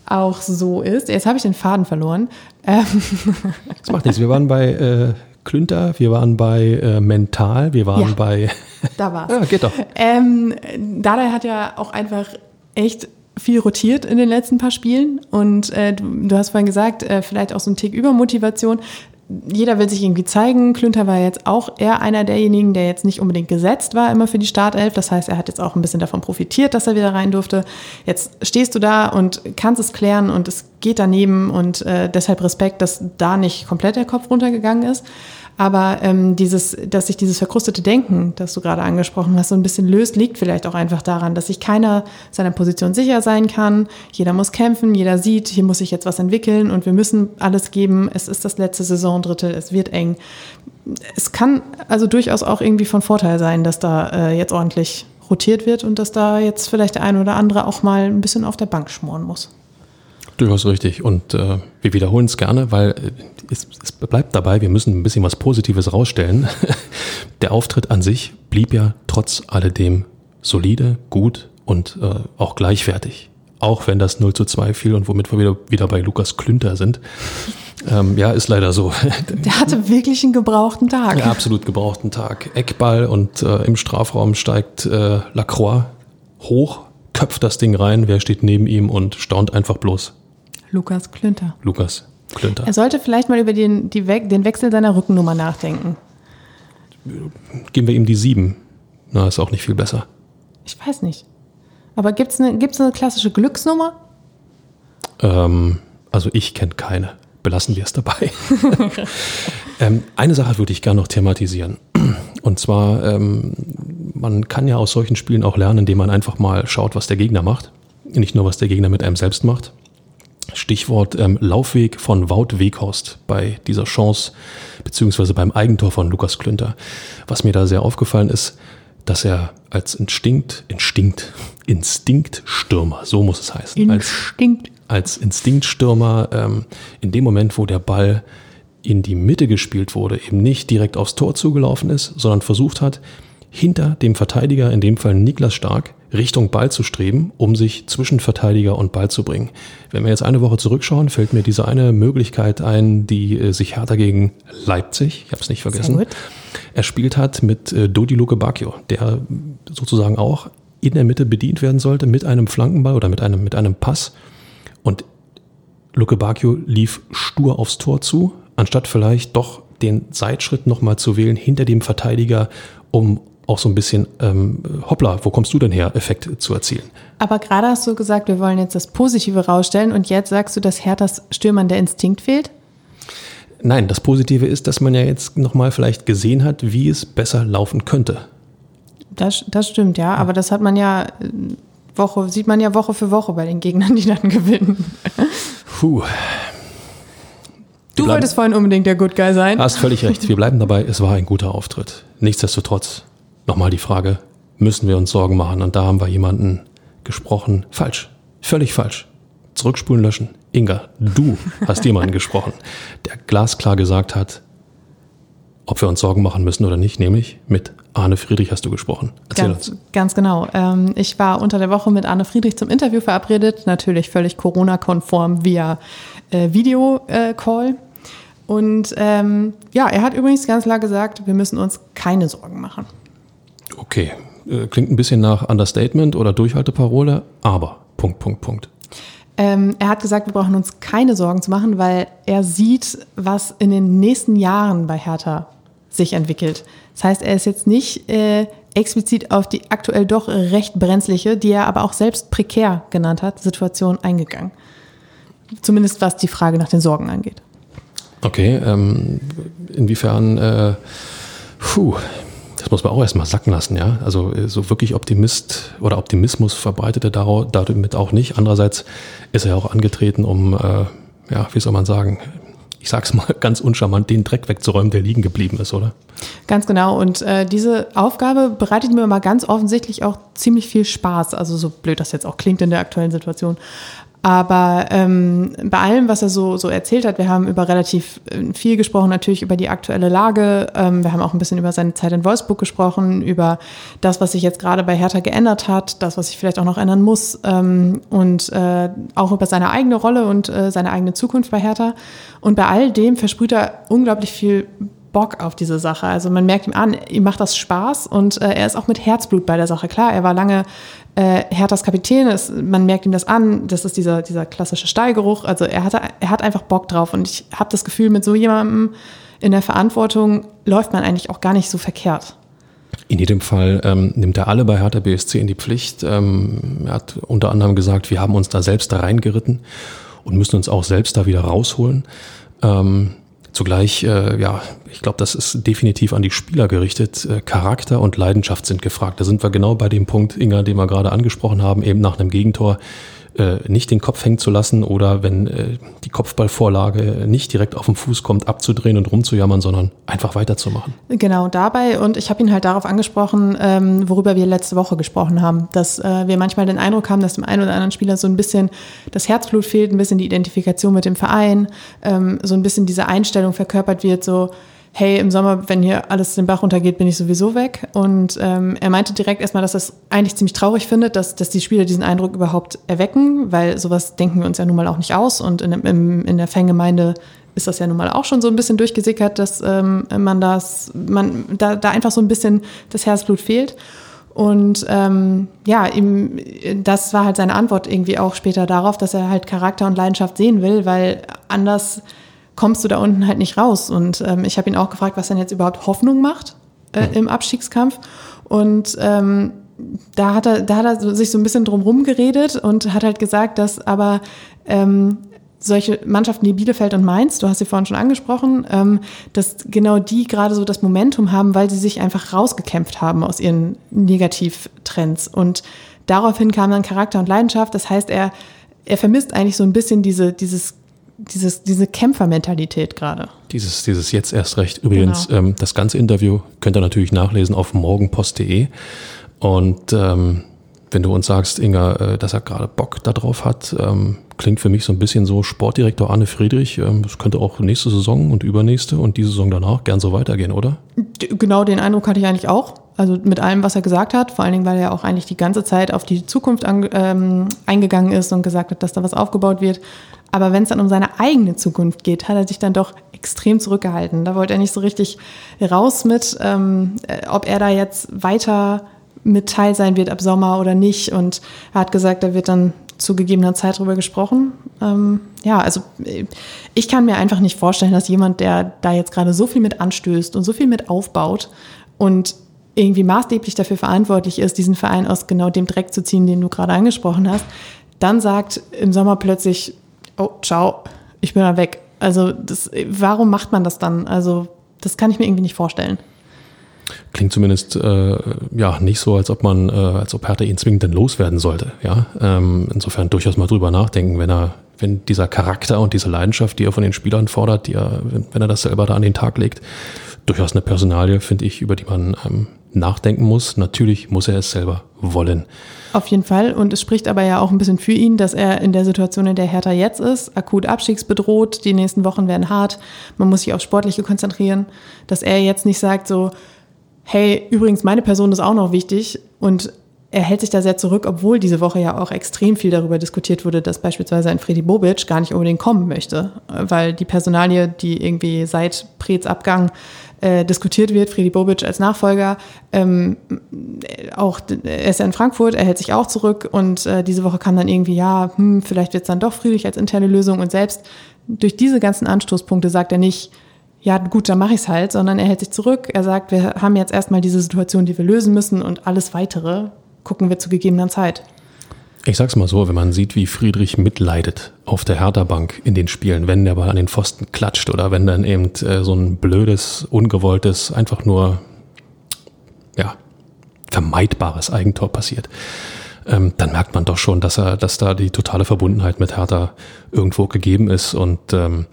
auch so ist. Jetzt habe ich den Faden verloren. Ähm. [laughs] Das macht nichts. Wir waren bei äh, Klünter, wir waren bei äh, Mental, wir waren ja, bei. Da war's. [laughs] ja, geht doch. Ähm, Dada hat ja auch einfach echt viel rotiert in den letzten paar Spielen und äh, du, du hast vorhin gesagt, äh, vielleicht auch so ein Tick Übermotivation jeder will sich irgendwie zeigen. Klünter war jetzt auch eher einer derjenigen, der jetzt nicht unbedingt gesetzt war immer für die Startelf. Das heißt, er hat jetzt auch ein bisschen davon profitiert, dass er wieder rein durfte. Jetzt stehst du da und kannst es klären und es geht daneben und äh, deshalb Respekt, dass da nicht komplett der Kopf runtergegangen ist. Aber ähm, dieses, dass sich dieses verkrustete Denken, das du gerade angesprochen hast, so ein bisschen löst, liegt vielleicht auch einfach daran, dass sich keiner seiner Position sicher sein kann. Jeder muss kämpfen, jeder sieht, hier muss sich jetzt was entwickeln und wir müssen alles geben. Es ist das letzte Saisondrittel, es wird eng. Es kann also durchaus auch irgendwie von Vorteil sein, dass da äh, jetzt ordentlich rotiert wird und dass da jetzt vielleicht der eine oder andere auch mal ein bisschen auf der Bank schmoren muss. Durchaus richtig. Und äh, wir wiederholen es gerne, weil äh, es, es bleibt dabei, wir müssen ein bisschen was Positives rausstellen. [laughs] Der Auftritt an sich blieb ja trotz alledem solide, gut und äh, auch gleichwertig. Auch wenn das 0 zu 2 fiel und womit wir wieder, wieder bei Lukas Klünter sind. [laughs] Ähm, ja, ist leider so. [laughs] Der hatte wirklich einen gebrauchten Tag. Ja, absolut gebrauchten Tag. Eckball und äh, im Strafraum steigt äh, Lacroix hoch, köpft das Ding rein. Wer steht neben ihm und staunt einfach bloß? Lukas Klünter. Lukas Klünter. Er sollte vielleicht mal über den, We den Wechsel seiner Rückennummer nachdenken. Geben wir ihm die sieben. Na, ist auch nicht viel besser. Ich weiß nicht. Aber gibt es eine, gibt's eine klassische Glücksnummer? Ähm, also ich kenne keine. Belassen wir es dabei. [laughs] ähm, eine Sache würde ich gerne noch thematisieren. Und zwar, ähm, man kann ja aus solchen Spielen auch lernen, indem man einfach mal schaut, was der Gegner macht. Nicht nur, was der Gegner mit einem selbst macht. Stichwort ähm, Laufweg von Wout Weghorst bei dieser Chance, beziehungsweise beim Eigentor von Lukas Klünter. Was mir da sehr aufgefallen ist, dass er als Instinkt, Instinkt, [laughs] Instinktstürmer, so muss es heißen. Instinkt. Als, als Instinktstürmer ähm, in dem Moment, wo der Ball in die Mitte gespielt wurde, eben nicht direkt aufs Tor zugelaufen ist, sondern versucht hat, hinter dem Verteidiger, in dem Fall Niklas Stark, Richtung Ball zu streben, um sich zwischen Verteidiger und Ball zu bringen. Wenn wir jetzt eine Woche zurückschauen, fällt mir diese eine Möglichkeit ein, die äh, sich Hertha gegen Leipzig, ich habe es nicht vergessen, erspielt hat mit äh, Dodi Luke Bacchio, der sozusagen auch in der Mitte bedient werden sollte mit einem Flankenball oder mit einem, mit einem Pass. Und Luke Bacchio lief stur aufs Tor zu, anstatt vielleicht doch den Seitschritt nochmal zu wählen hinter dem Verteidiger, um auch so ein bisschen, ähm, hoppla, wo kommst du denn her, Effekt zu erzielen. Aber gerade hast du gesagt, wir wollen jetzt das Positive rausstellen und jetzt sagst du, dass Herthas Stürmern der Instinkt fehlt? Nein, das Positive ist, dass man ja jetzt nochmal vielleicht gesehen hat, wie es besser laufen könnte. Das, das stimmt, ja, aber das hat man ja äh, Woche, sieht man ja Woche für Woche bei den Gegnern, die dann [laughs] gewinnen. Puh. Du bleiben, wolltest vorhin unbedingt der Good Guy sein. Hast völlig recht. Wir [laughs] bleiben dabei, es war ein guter Auftritt. Nichtsdestotrotz nochmal die Frage, müssen wir uns Sorgen machen? Und da haben wir jemanden gesprochen. Falsch. Völlig falsch. Zurückspulen löschen. Inga, du hast jemanden gesprochen, der glasklar gesagt hat, ob wir uns Sorgen machen müssen oder nicht, nämlich mit Arne Friedrich hast du gesprochen. Erzähl ganz, uns. Ganz genau. Ähm, ich war unter der Woche mit Arne Friedrich zum Interview verabredet, natürlich völlig Corona-konform via äh, Videocall. Und ähm, ja, er hat übrigens ganz klar gesagt, wir müssen uns keine Sorgen machen. Okay, äh, klingt ein bisschen nach Understatement oder Durchhalteparole, aber Punkt, Punkt, Punkt. Ähm, er hat gesagt, wir brauchen uns keine Sorgen zu machen, weil er sieht, was in den nächsten Jahren bei Hertha sich entwickelt. Das heißt, er ist jetzt nicht äh, explizit auf die aktuell doch recht brenzliche, die er aber auch selbst prekär genannt hat, Situation eingegangen. Zumindest was die Frage nach den Sorgen angeht. Okay, ähm, inwiefern, äh, puh, das muss man auch erstmal sacken lassen, ja. Also äh, so wirklich Optimist oder Optimismus verbreitet er damit auch nicht. Andererseits ist er auch angetreten, um, äh, ja, wie soll man sagen, ich sag's mal [laughs] ganz uncharmant, den Dreck wegzuräumen, der liegen geblieben ist, oder? Ganz genau. Und äh, diese Aufgabe bereitet mir mal ganz offensichtlich auch ziemlich viel Spaß. Also so blöd das jetzt auch klingt in der aktuellen Situation. Aber ähm, bei allem, was er so, so erzählt hat, wir haben über relativ äh, viel gesprochen, natürlich über die aktuelle Lage. Ähm, wir haben auch ein bisschen über seine Zeit in Wolfsburg gesprochen, über das, was sich jetzt gerade bei Hertha geändert hat, das, was sich vielleicht auch noch ändern muss ähm, und äh, auch über seine eigene Rolle und äh, seine eigene Zukunft bei Hertha. Und bei all dem versprüht er unglaublich viel Bock auf diese Sache. Also man merkt ihm an, ihm macht das Spaß und äh, er ist auch mit Herzblut bei der Sache. Klar, er war lange äh, Herthas Kapitän, ist, man merkt ihm das an, das ist dieser, dieser klassische Stallgeruch. Also er, hatte, er hat einfach Bock drauf und ich habe das Gefühl, mit so jemandem in der Verantwortung läuft man eigentlich auch gar nicht so verkehrt. In jedem Fall ähm, nimmt er alle bei Hertha BSC in die Pflicht. Ähm, er hat unter anderem gesagt, wir haben uns da selbst da reingeritten und müssen uns auch selbst da wieder rausholen. Ähm, zugleich, äh, ja, ich glaube, das ist definitiv an die Spieler gerichtet. Äh, Charakter und Leidenschaft sind gefragt. Da sind wir genau bei dem Punkt, Inga, den wir gerade angesprochen haben, eben nach einem Gegentor äh, nicht den Kopf hängen zu lassen oder wenn äh, die Kopfballvorlage nicht direkt auf den Fuß kommt, abzudrehen und rumzujammern, sondern einfach weiterzumachen. Genau, dabei und ich habe ihn halt darauf angesprochen, ähm, worüber wir letzte Woche gesprochen haben, dass äh, wir manchmal den Eindruck haben, dass dem einen oder anderen Spieler so ein bisschen das Herzblut fehlt, ein bisschen die Identifikation mit dem Verein, ähm, so ein bisschen diese Einstellung verkörpert wird, so hey, im Sommer, wenn hier alles den Bach runtergeht, bin ich sowieso weg. Und ähm, er meinte direkt erstmal, dass er es eigentlich ziemlich traurig findet, dass, dass die Spieler diesen Eindruck überhaupt erwecken, weil sowas denken wir uns ja nun mal auch nicht aus. Und in, in, in der Fangemeinde ist das ja nun mal auch schon so ein bisschen durchgesickert, dass ähm, man das, man da, da einfach so ein bisschen das Herzblut fehlt. Und ähm, ja, ihm, das war halt seine Antwort irgendwie auch später darauf, dass er halt Charakter und Leidenschaft sehen will, weil anders kommst du da unten halt nicht raus. Und ähm, ich habe ihn auch gefragt, was denn jetzt überhaupt Hoffnung macht äh, im Abstiegskampf. Und ähm, da hat er, da hat er sich so ein bisschen drum geredet und hat halt gesagt, dass aber ähm, solche Mannschaften wie Bielefeld und Mainz, du hast sie vorhin schon angesprochen, ähm, dass genau die gerade so das Momentum haben, weil sie sich einfach rausgekämpft haben aus ihren Negativtrends. Und daraufhin kam dann Charakter und Leidenschaft. Das heißt, er, er vermisst eigentlich so ein bisschen diese, dieses dieses, diese Kämpfermentalität gerade. Dieses, dieses jetzt erst recht. Übrigens, genau. ähm, das ganze Interview könnt ihr natürlich nachlesen auf morgenpost.de. Und ähm, wenn du uns sagst, Inga, äh, dass er gerade Bock darauf hat, ähm, klingt für mich so ein bisschen so Sportdirektor Arne Friedrich. Ähm, das könnte auch nächste Saison und übernächste und die Saison danach gern so weitergehen, oder? Genau den Eindruck hatte ich eigentlich auch. Also mit allem, was er gesagt hat, vor allen Dingen, weil er auch eigentlich die ganze Zeit auf die Zukunft an, ähm, eingegangen ist und gesagt hat, dass da was aufgebaut wird. Aber wenn es dann um seine eigene Zukunft geht, hat er sich dann doch extrem zurückgehalten. Da wollte er nicht so richtig raus mit, ähm, äh, ob er da jetzt weiter mit Teil sein wird ab Sommer oder nicht. Und er hat gesagt, da wird dann zu gegebener Zeit drüber gesprochen. Ähm, ja, also äh, ich kann mir einfach nicht vorstellen, dass jemand, der da jetzt gerade so viel mit anstößt und so viel mit aufbaut und irgendwie maßgeblich dafür verantwortlich ist, diesen Verein aus genau dem Dreck zu ziehen, den du gerade angesprochen hast, dann sagt im Sommer plötzlich, oh, ciao, ich bin da weg. Also das, warum macht man das dann? Also das kann ich mir irgendwie nicht vorstellen. Klingt zumindest äh, ja nicht so, als ob man, äh, als ob Hertha ihn zwingend denn loswerden sollte. Ja, ähm, insofern durchaus mal drüber nachdenken, wenn er, wenn dieser Charakter und diese Leidenschaft, die er von den Spielern fordert, die er, wenn er das selber da an den Tag legt, durchaus eine Personalie, finde ich, über die man ähm, nachdenken muss. Natürlich muss er es selber wollen. Auf jeden Fall. Und es spricht aber ja auch ein bisschen für ihn, dass er in der Situation, in der Hertha jetzt ist, akut abstiegsbedroht, die nächsten Wochen werden hart, man muss sich auf Sportliche konzentrieren, dass er jetzt nicht sagt so, hey, übrigens, meine Person ist auch noch wichtig und er hält sich da sehr zurück, obwohl diese Woche ja auch extrem viel darüber diskutiert wurde, dass beispielsweise ein Freddy Bobic gar nicht unbedingt kommen möchte, weil die Personalie, die irgendwie seit Prets Abgang äh, diskutiert wird, Freddy Bobic als Nachfolger, ähm, auch er ist ja in Frankfurt, er hält sich auch zurück und äh, diese Woche kam dann irgendwie, ja, hm, vielleicht wird es dann doch Friedrich als interne Lösung und selbst durch diese ganzen Anstoßpunkte sagt er nicht, ja gut, dann mache ich es halt, sondern er hält sich zurück, er sagt, wir haben jetzt erstmal diese Situation, die wir lösen müssen und alles weitere gucken wir zu gegebener Zeit. Ich sag's mal so, wenn man sieht, wie Friedrich mitleidet auf der Hertha-Bank in den Spielen, wenn der Ball an den Pfosten klatscht oder wenn dann eben äh, so ein blödes, ungewolltes, einfach nur, ja, vermeidbares Eigentor passiert, ähm, dann merkt man doch schon, dass er, dass da die totale Verbundenheit mit Hertha irgendwo gegeben ist und ähm,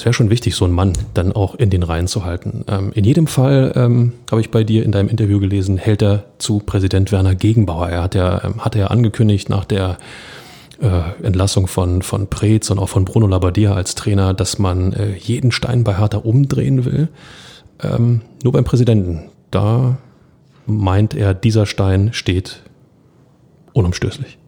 es wäre schon wichtig, so einen Mann dann auch in den Reihen zu halten. Ähm, in jedem Fall, ähm, habe ich bei dir in deinem Interview gelesen, hält er zu Präsident Werner Gegenbauer. Er hat ja, ähm, hat ja angekündigt nach der äh, Entlassung von, von Preetz und auch von Bruno Labbadia als Trainer, dass man äh, jeden Stein bei Hertha umdrehen will. Ähm, nur beim Präsidenten. Da meint er, dieser Stein steht unumstößlich.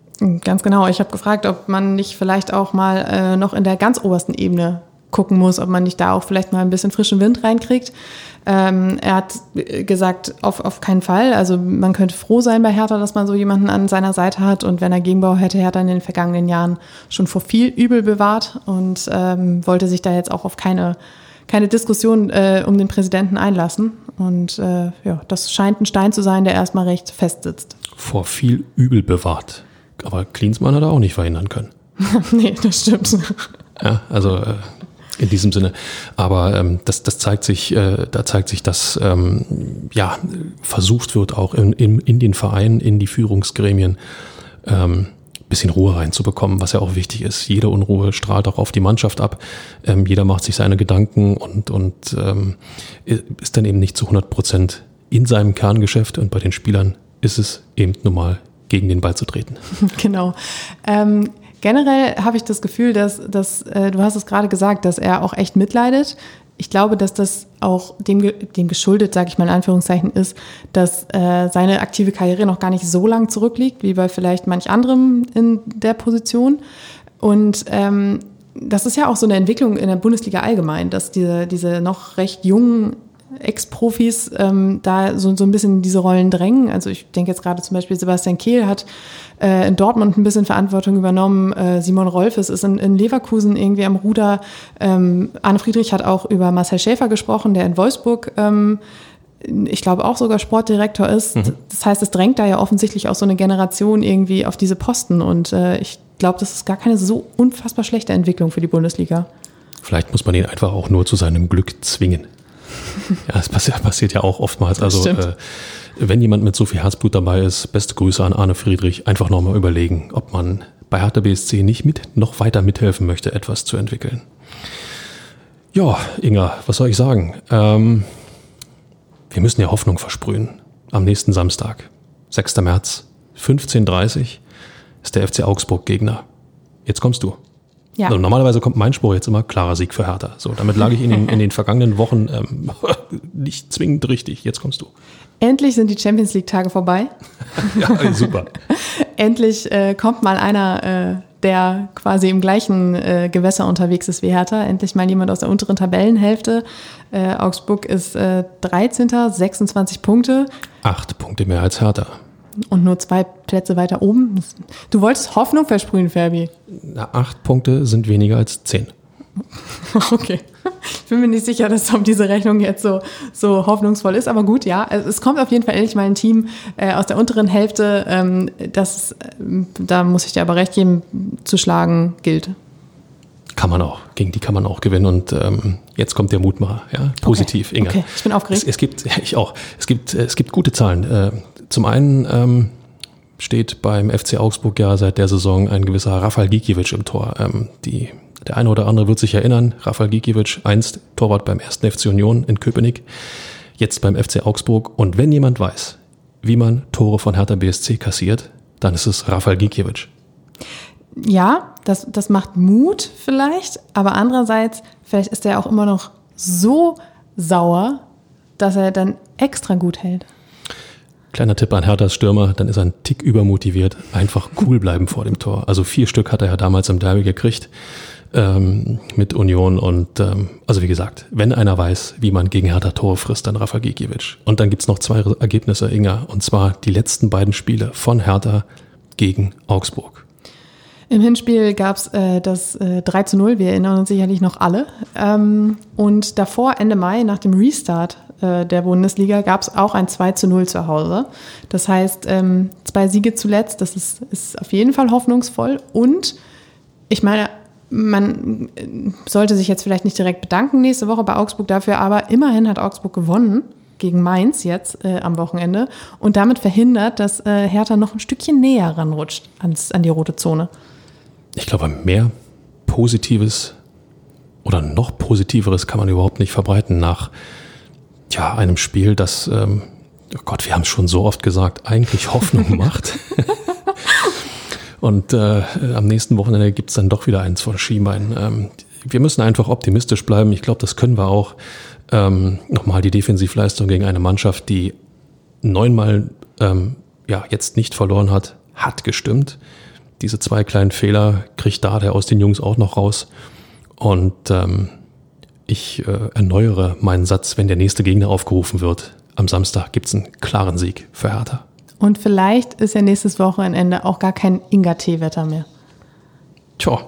Ganz genau. Ich habe gefragt, ob man nicht vielleicht auch mal äh, noch in der ganz obersten Ebene gucken muss, ob man nicht da auch vielleicht mal ein bisschen frischen Wind reinkriegt. Ähm, er hat gesagt, auf, auf keinen Fall. Also man könnte froh sein bei Hertha, dass man so jemanden an seiner Seite hat. Und wenn er Gegenbau hätte Hertha in den vergangenen Jahren schon vor viel Übel bewahrt und ähm, wollte sich da jetzt auch auf keine, keine Diskussion äh, um den Präsidenten einlassen. Und äh, ja, das scheint ein Stein zu sein, der erstmal recht fest sitzt. Vor viel Übel bewahrt. Aber Klinsmann hat er auch nicht verhindern können. [laughs] nee, das stimmt. Ja, also äh, in diesem Sinne. Aber ähm, das, das zeigt sich, äh, da zeigt sich, dass ähm, ja versucht wird, auch in, in, in den Vereinen, in die Führungsgremien ähm, bisschen Ruhe reinzubekommen, was ja auch wichtig ist. Jede Unruhe strahlt auch auf die Mannschaft ab. Ähm, jeder macht sich seine Gedanken und, und ähm, ist dann eben nicht zu 100 Prozent in seinem Kerngeschäft. Und bei den Spielern ist es eben nun mal gegen den Ball zu treten. [laughs] Genau. Ähm, generell habe ich das Gefühl, dass, dass äh, du hast es gerade gesagt, dass er auch echt mitleidet. Ich glaube, dass das auch dem, dem geschuldet, sage ich mal in Anführungszeichen, ist, dass äh, seine aktive Karriere noch gar nicht so lang zurückliegt, wie bei vielleicht manch anderem in der Position. Und ähm, das ist ja auch so eine Entwicklung in der Bundesliga allgemein, dass diese, diese noch recht jungen Ex-Profis ähm, da so, so ein bisschen in diese Rollen drängen. Also ich denke jetzt gerade zum Beispiel, Sebastian Kehl hat äh, in Dortmund ein bisschen Verantwortung übernommen. Äh, Simon Rolfes ist in, in, Leverkusen irgendwie am Ruder. Ähm, Arne Friedrich hat auch über Marcel Schäfer gesprochen, der in Wolfsburg ähm, ich glaube auch sogar Sportdirektor ist. Mhm. Das heißt, es drängt da ja offensichtlich auch so eine Generation irgendwie auf diese Posten. Und äh, ich glaube, das ist gar keine so unfassbar schlechte Entwicklung für die Bundesliga. Vielleicht muss man ihn einfach auch nur zu seinem Glück zwingen. [laughs] Ja, das passiert, passiert ja auch oftmals. Also äh, wenn jemand mit so viel Herzblut dabei ist, beste Grüße an Arne Friedrich, einfach nochmal überlegen, ob man bei Hertha BSC nicht mit, noch weiter mithelfen möchte, etwas zu entwickeln. Ja, Inga, was soll ich sagen? Ähm, wir müssen ja Hoffnung versprühen. Am nächsten Samstag, 6. März, 15.30 Uhr, ist der FC Augsburg Gegner. Jetzt kommst du. Ja. Also normalerweise kommt mein Spruch jetzt immer klarer Sieg für Hertha. So, damit lag ich in den, in den [laughs] vergangenen Wochen ähm, [laughs] nicht zwingend richtig. Jetzt kommst du. Endlich sind die Champions League Tage vorbei. [laughs] ja, super. Endlich äh, kommt mal einer, äh, der quasi im gleichen äh, Gewässer unterwegs ist wie Hertha. Endlich mal jemand aus der unteren Tabellenhälfte. Äh, Augsburg ist 13. Äh, 26 Punkte. Acht Punkte mehr als Hertha. Und nur zwei Plätze weiter oben. Du wolltest Hoffnung versprühen, Ferbi. Na, acht Punkte sind weniger als zehn. [laughs] Okay. Ich bin mir nicht sicher, dass ob diese Rechnung jetzt so, so hoffnungsvoll ist, aber gut, ja. Es kommt auf jeden Fall endlich mal ein Team äh, aus der unteren Hälfte, ähm, das, äh, da muss ich dir aber recht geben, zu schlagen gilt. Kann man auch. Gegen die kann man auch gewinnen. Und ähm, jetzt kommt der Mutmacher, ja. Positiv, okay. Inga. Okay, ich bin aufgeregt. Es, es gibt, ich auch. Es gibt, es gibt gute Zahlen. Äh, zum einen ähm, steht beim FC Augsburg ja seit der Saison ein gewisser Rafael Gikiewicz im Tor. Ähm, die, der eine oder andere wird sich erinnern, Rafael Gikiewicz, einst Torwart beim 1. FC Union in Köpenick, jetzt beim FC Augsburg. Und wenn jemand weiß, wie man Tore von Hertha BSC kassiert, dann ist es Rafael Gikiewicz. Ja, das, das macht Mut vielleicht, aber andererseits, vielleicht ist er auch immer noch so sauer, dass er dann extra gut hält. Kleiner Tipp an Herthas Stürmer, dann ist er ein Tick übermotiviert. Einfach cool bleiben vor dem Tor. Also vier Stück hat er ja damals im Derby gekriegt ähm, mit Union. Und ähm, also wie gesagt, wenn einer weiß, wie man gegen Hertha Tore frisst, dann Rafa Gikiewicz. Und dann gibt's noch zwei Ergebnisse, Inga. Und zwar die letzten beiden Spiele von Hertha gegen Augsburg. Im Hinspiel gab's äh, das äh, 3 zu 0, wir erinnern uns sicherlich noch alle. Ähm, und davor, Ende Mai, nach dem Restart äh, der Bundesliga gab es auch ein 2 zu 0 zu Hause. Das heißt, ähm, zwei Siege zuletzt, das ist, ist auf jeden Fall hoffnungsvoll. Und ich meine, man äh, sollte sich jetzt vielleicht nicht direkt bedanken nächste Woche bei Augsburg dafür, aber immerhin hat Augsburg gewonnen gegen Mainz jetzt äh, am Wochenende und damit verhindert, dass äh, Hertha noch ein Stückchen näher ranrutscht ans, an die rote Zone. Ich glaube, mehr Positives oder noch Positiveres kann man überhaupt nicht verbreiten nach ja, einem Spiel, das, ähm, oh Gott, wir haben es schon so oft gesagt, eigentlich Hoffnung [laughs] macht. Und äh, am nächsten Wochenende gibt es dann doch wieder eins von Schienbein. Ähm, wir müssen einfach optimistisch bleiben. Ich glaube, das können wir auch. Ähm, Nochmal die Defensivleistung gegen eine Mannschaft, die neunmal ähm, ja, jetzt nicht verloren hat, hat gestimmt. Diese zwei kleinen Fehler kriegt da der aus den Jungs auch noch raus. Und ähm, Ich äh, erneuere meinen Satz, wenn der nächste Gegner aufgerufen wird. Am Samstag gibt es einen klaren Sieg für Hertha. Und vielleicht ist ja nächstes Wochenende auch gar kein Inga-Tee-Wetter mehr. Tja,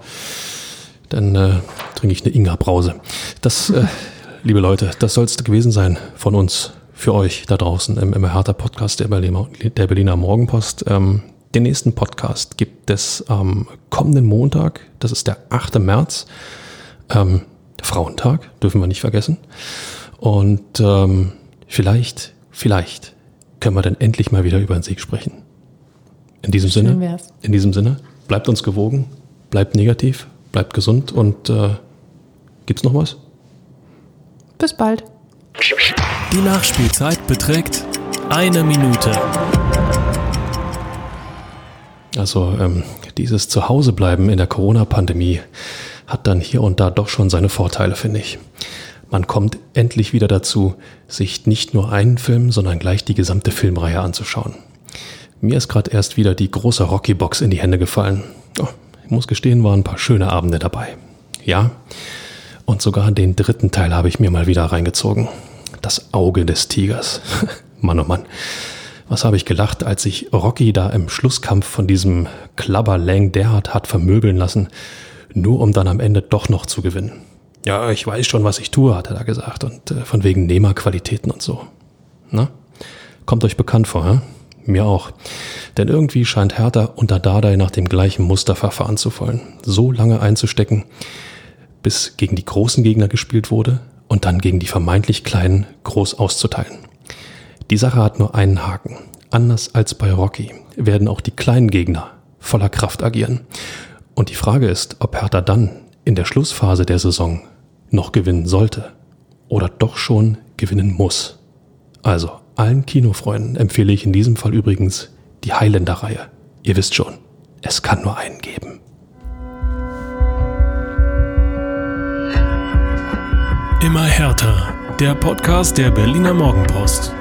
dann äh, trinke ich eine Inga-Brause. Das, äh, [laughs] liebe Leute, das soll es gewesen sein von uns für euch da draußen im, im Hertha-Podcast der Berliner, der Berliner Morgenpost. Ähm, den nächsten Podcast gibt es am kommenden Montag, das ist der 8. März. Ähm, Frauentag, dürfen wir nicht vergessen. Und ähm, vielleicht, vielleicht können wir dann endlich mal wieder über den Sieg sprechen. In diesem Schön Sinne, wär's. in diesem Sinne, bleibt uns gewogen, bleibt negativ, bleibt gesund und äh, gibt's noch was? Bis bald. Die Nachspielzeit beträgt eine Minute. Also ähm, dieses Zuhausebleiben in der Corona-Pandemie hat dann hier und da doch schon seine Vorteile, finde ich. Man kommt endlich wieder dazu, sich nicht nur einen Film, sondern gleich die gesamte Filmreihe anzuschauen. Mir ist gerade erst wieder die große Rocky-Box in die Hände gefallen. Oh, ich muss gestehen, waren ein paar schöne Abende dabei. Ja, und sogar den dritten Teil habe ich mir mal wieder reingezogen. Das Auge des Tigers. [laughs] Mann, oh Mann. Was habe ich gelacht, als sich Rocky da im Schlusskampf von diesem Klabber Lang Derhard hat vermöbeln lassen, nur um dann am Ende doch noch zu gewinnen. Ja, ich weiß schon, was ich tue, hat er da gesagt, und äh, von wegen Nehmerqualitäten und so. Na? Kommt euch bekannt vor, hä? Mir auch. Denn irgendwie scheint Hertha unter Dardai nach dem gleichen Muster verfahren zu wollen. So lange einzustecken, bis gegen die großen Gegner gespielt wurde und dann gegen die vermeintlich kleinen groß auszuteilen. Die Sache hat nur einen Haken. Anders als bei Rocky werden auch die kleinen Gegner voller Kraft agieren. Und die Frage ist, ob Hertha dann in der Schlussphase der Saison noch gewinnen sollte oder doch schon gewinnen muss. Also allen Kinofreunden empfehle ich in diesem Fall übrigens die Highlander-Reihe. Ihr wisst schon, es kann nur einen geben. Immer härter. Der Podcast der Berliner Morgenpost.